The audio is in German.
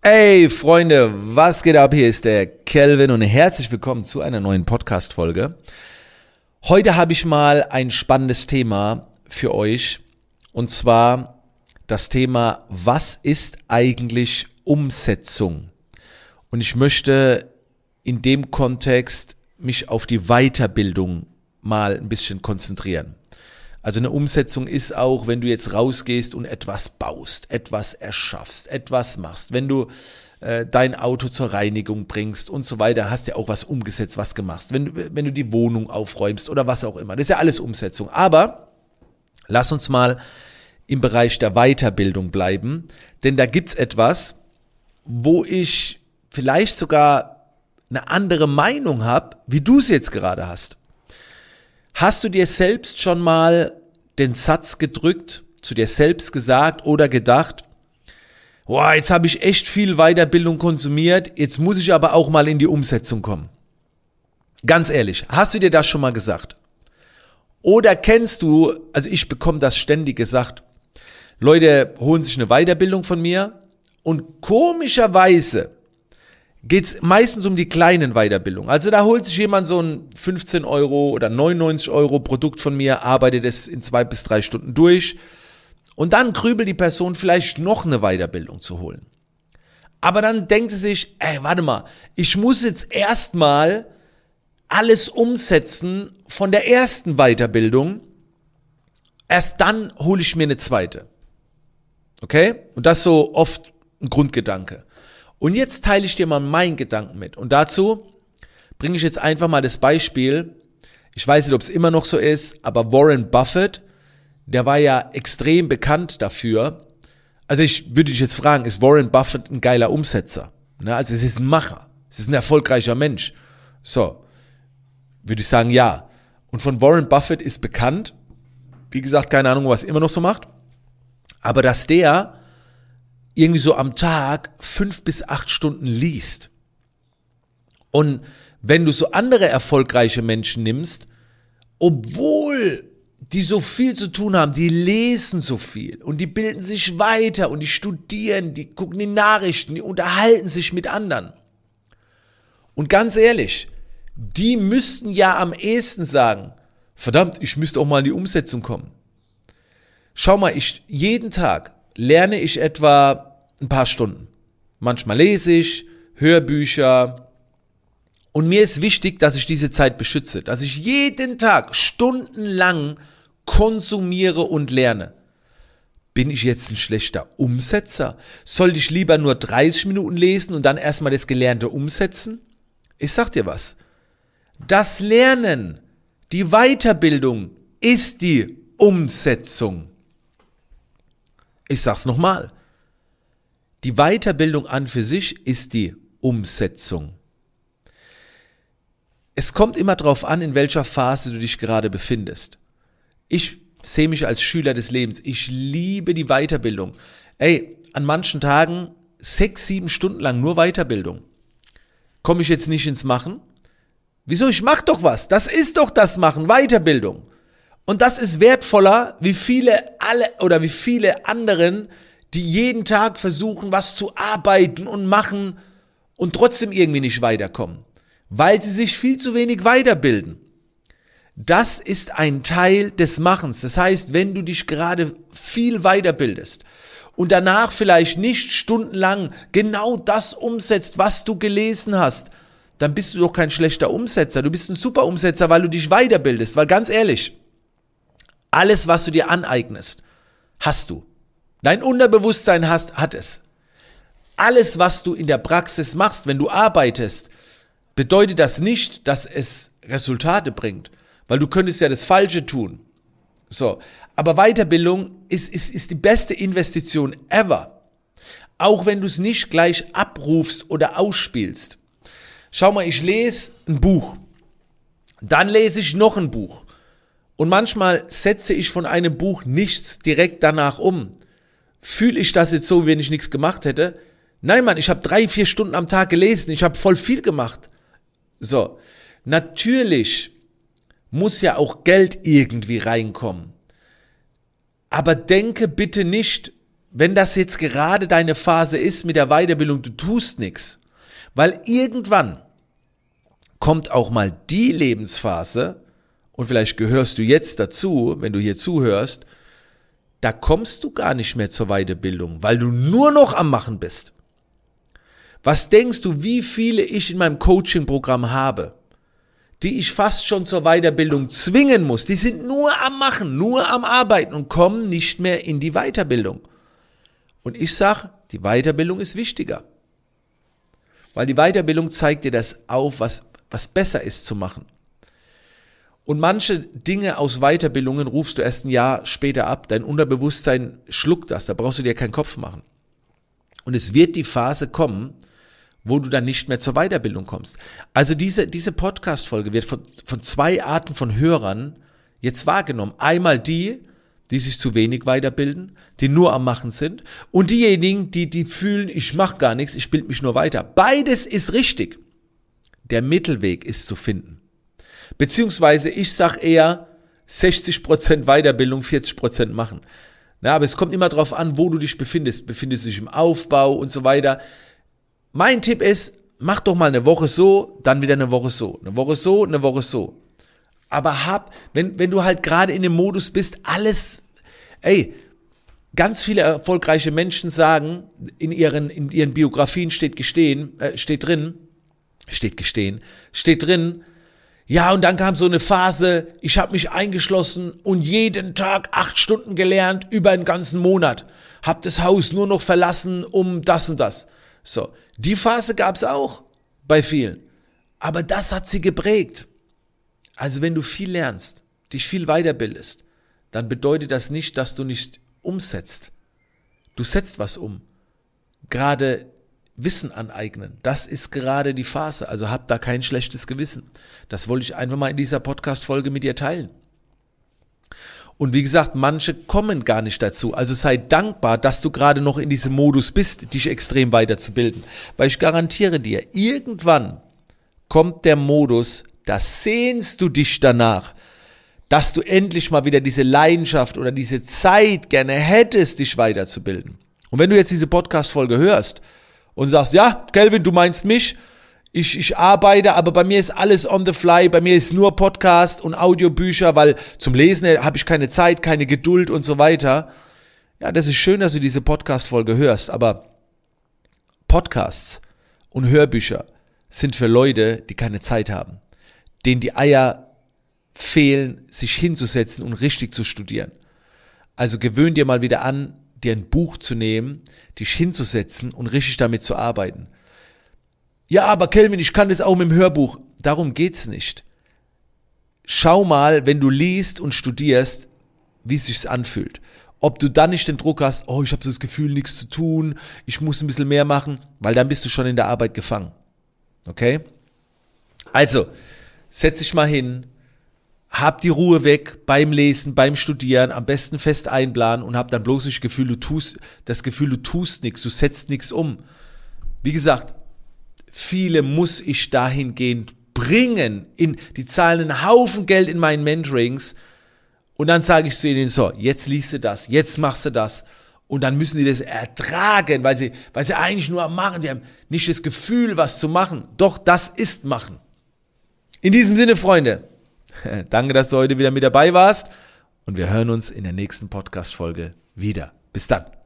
Hey Freunde, was geht ab? Hier ist der Kelvin und herzlich willkommen zu einer neuen Podcast-Folge. Heute habe ich mal ein spannendes Thema für euch und zwar das Thema, was ist eigentlich Umsetzung? Und ich möchte in dem Kontext mich auf die Weiterbildung mal ein bisschen konzentrieren. Also eine Umsetzung ist auch, wenn du jetzt rausgehst und etwas baust, etwas erschaffst, etwas machst, wenn du äh, dein Auto zur Reinigung bringst und so weiter, hast ja auch was umgesetzt, was gemacht. Wenn, du, wenn du die Wohnung aufräumst oder was auch immer. Das ist ja alles Umsetzung. Aber lass uns mal im Bereich der Weiterbildung bleiben, denn da gibt's etwas, wo ich vielleicht sogar eine andere Meinung habe, wie du es jetzt gerade hast. Hast du dir selbst schon mal den Satz gedrückt, zu dir selbst gesagt oder gedacht, boah, jetzt habe ich echt viel Weiterbildung konsumiert, jetzt muss ich aber auch mal in die Umsetzung kommen. Ganz ehrlich, hast du dir das schon mal gesagt? Oder kennst du, also ich bekomme das ständig gesagt, Leute holen sich eine Weiterbildung von mir und komischerweise geht's meistens um die kleinen Weiterbildungen. Also da holt sich jemand so ein 15 Euro oder 99 Euro Produkt von mir, arbeitet es in zwei bis drei Stunden durch und dann grübelt die Person vielleicht noch eine Weiterbildung zu holen. Aber dann denkt sie sich, ey, warte mal, ich muss jetzt erstmal alles umsetzen von der ersten Weiterbildung. Erst dann hole ich mir eine zweite. Okay? Und das so oft ein Grundgedanke. Und jetzt teile ich dir mal meinen Gedanken mit. Und dazu bringe ich jetzt einfach mal das Beispiel. Ich weiß nicht, ob es immer noch so ist, aber Warren Buffett, der war ja extrem bekannt dafür. Also ich würde dich jetzt fragen, ist Warren Buffett ein geiler Umsetzer? Ne? Also es ist ein Macher. Es ist ein erfolgreicher Mensch. So. Würde ich sagen, ja. Und von Warren Buffett ist bekannt, wie gesagt, keine Ahnung, was er immer noch so macht, aber dass der irgendwie so am Tag fünf bis acht Stunden liest. Und wenn du so andere erfolgreiche Menschen nimmst, obwohl die so viel zu tun haben, die lesen so viel und die bilden sich weiter und die studieren, die gucken die Nachrichten, die unterhalten sich mit anderen. Und ganz ehrlich, die müssten ja am ehesten sagen, verdammt, ich müsste auch mal in die Umsetzung kommen. Schau mal, ich jeden Tag lerne ich etwa ein paar Stunden. Manchmal lese ich, Hörbücher. Und mir ist wichtig, dass ich diese Zeit beschütze, dass ich jeden Tag stundenlang konsumiere und lerne. Bin ich jetzt ein schlechter Umsetzer? Soll ich lieber nur 30 Minuten lesen und dann erstmal das Gelernte umsetzen? Ich sag dir was. Das Lernen, die Weiterbildung ist die Umsetzung. Ich sag's nochmal. Die Weiterbildung an für sich ist die Umsetzung. Es kommt immer darauf an, in welcher Phase du dich gerade befindest. Ich sehe mich als Schüler des Lebens. Ich liebe die Weiterbildung. Ey, an manchen Tagen sechs, sieben Stunden lang nur Weiterbildung. Komme ich jetzt nicht ins Machen? Wieso? Ich mach doch was. Das ist doch das Machen, Weiterbildung. Und das ist wertvoller, wie viele alle oder wie viele anderen die jeden Tag versuchen, was zu arbeiten und machen und trotzdem irgendwie nicht weiterkommen, weil sie sich viel zu wenig weiterbilden. Das ist ein Teil des Machens. Das heißt, wenn du dich gerade viel weiterbildest und danach vielleicht nicht stundenlang genau das umsetzt, was du gelesen hast, dann bist du doch kein schlechter Umsetzer. Du bist ein super Umsetzer, weil du dich weiterbildest. Weil ganz ehrlich, alles, was du dir aneignest, hast du. Dein Unterbewusstsein hast, hat es. Alles, was du in der Praxis machst, wenn du arbeitest, bedeutet das nicht, dass es Resultate bringt, weil du könntest ja das Falsche tun. So. Aber Weiterbildung ist, ist, ist die beste Investition ever. Auch wenn du es nicht gleich abrufst oder ausspielst. Schau mal, ich lese ein Buch. Dann lese ich noch ein Buch. Und manchmal setze ich von einem Buch nichts direkt danach um. Fühle ich das jetzt so, wenn ich nichts gemacht hätte? Nein, Mann, ich habe drei, vier Stunden am Tag gelesen. Ich habe voll viel gemacht. So, natürlich muss ja auch Geld irgendwie reinkommen. Aber denke bitte nicht, wenn das jetzt gerade deine Phase ist mit der Weiterbildung, du tust nichts, weil irgendwann kommt auch mal die Lebensphase, und vielleicht gehörst du jetzt dazu, wenn du hier zuhörst, da kommst du gar nicht mehr zur Weiterbildung, weil du nur noch am Machen bist. Was denkst du, wie viele ich in meinem Coaching-Programm habe, die ich fast schon zur Weiterbildung zwingen muss? Die sind nur am Machen, nur am Arbeiten und kommen nicht mehr in die Weiterbildung. Und ich sage, die Weiterbildung ist wichtiger. Weil die Weiterbildung zeigt dir das auf, was, was besser ist zu machen. Und manche Dinge aus Weiterbildungen rufst du erst ein Jahr später ab. Dein Unterbewusstsein schluckt das, da brauchst du dir keinen Kopf machen. Und es wird die Phase kommen, wo du dann nicht mehr zur Weiterbildung kommst. Also diese, diese Podcast-Folge wird von, von zwei Arten von Hörern jetzt wahrgenommen. Einmal die, die sich zu wenig weiterbilden, die nur am Machen sind, und diejenigen, die, die fühlen, ich mache gar nichts, ich bilde mich nur weiter. Beides ist richtig. Der Mittelweg ist zu finden. Beziehungsweise ich sag eher 60% Weiterbildung, 40% machen. Na, aber es kommt immer darauf an, wo du dich befindest. Befindest du dich im Aufbau und so weiter. Mein Tipp ist, mach doch mal eine Woche so, dann wieder eine Woche so. Eine Woche so, eine Woche so. Aber hab, wenn, wenn du halt gerade in dem Modus bist, alles, ey, ganz viele erfolgreiche Menschen sagen, in ihren, in ihren Biografien steht gestehen, äh, steht drin, steht gestehen, steht drin, ja, und dann kam so eine Phase, ich habe mich eingeschlossen und jeden Tag acht Stunden gelernt über einen ganzen Monat. Hab das Haus nur noch verlassen um das und das. So, die Phase gab's auch bei vielen. Aber das hat sie geprägt. Also wenn du viel lernst, dich viel weiterbildest, dann bedeutet das nicht, dass du nicht umsetzt. Du setzt was um. Gerade Wissen aneignen. Das ist gerade die Phase. Also hab da kein schlechtes Gewissen. Das wollte ich einfach mal in dieser Podcast-Folge mit dir teilen. Und wie gesagt, manche kommen gar nicht dazu. Also sei dankbar, dass du gerade noch in diesem Modus bist, dich extrem weiterzubilden. Weil ich garantiere dir, irgendwann kommt der Modus, da sehnst du dich danach, dass du endlich mal wieder diese Leidenschaft oder diese Zeit gerne hättest, dich weiterzubilden. Und wenn du jetzt diese Podcast-Folge hörst und sagst, ja, Kelvin, du meinst mich, ich, ich arbeite, aber bei mir ist alles on the fly, bei mir ist nur Podcast und Audiobücher, weil zum Lesen habe ich keine Zeit, keine Geduld und so weiter. Ja, das ist schön, dass du diese Podcast-Folge hörst, aber Podcasts und Hörbücher sind für Leute, die keine Zeit haben denen die Eier fehlen, sich hinzusetzen und richtig zu studieren. Also gewöhn dir mal wieder an, dir ein Buch zu nehmen, dich hinzusetzen und richtig damit zu arbeiten. Ja, aber Kelvin, ich kann das auch mit dem Hörbuch. Darum geht's nicht. Schau mal, wenn du liest und studierst, wie es sich anfühlt. Ob du dann nicht den Druck hast, oh, ich habe so das Gefühl, nichts zu tun, ich muss ein bisschen mehr machen, weil dann bist du schon in der Arbeit gefangen. Okay? Also, setz dich mal hin, hab die Ruhe weg beim Lesen, beim Studieren, am besten fest einplanen und hab dann bloß das Gefühl, du tust, das Gefühl, du tust nichts, du setzt nichts um. Wie gesagt, viele muss ich dahingehend bringen, in, die zahlen einen Haufen Geld in meinen Mentorings und dann sage ich zu ihnen so, jetzt liest du das, jetzt machst du das und dann müssen sie das ertragen, weil sie, weil sie eigentlich nur am Machen, sie haben nicht das Gefühl, was zu machen. Doch das ist Machen. In diesem Sinne, Freunde, danke, dass du heute wieder mit dabei warst und wir hören uns in der nächsten Podcast-Folge wieder. Bis dann.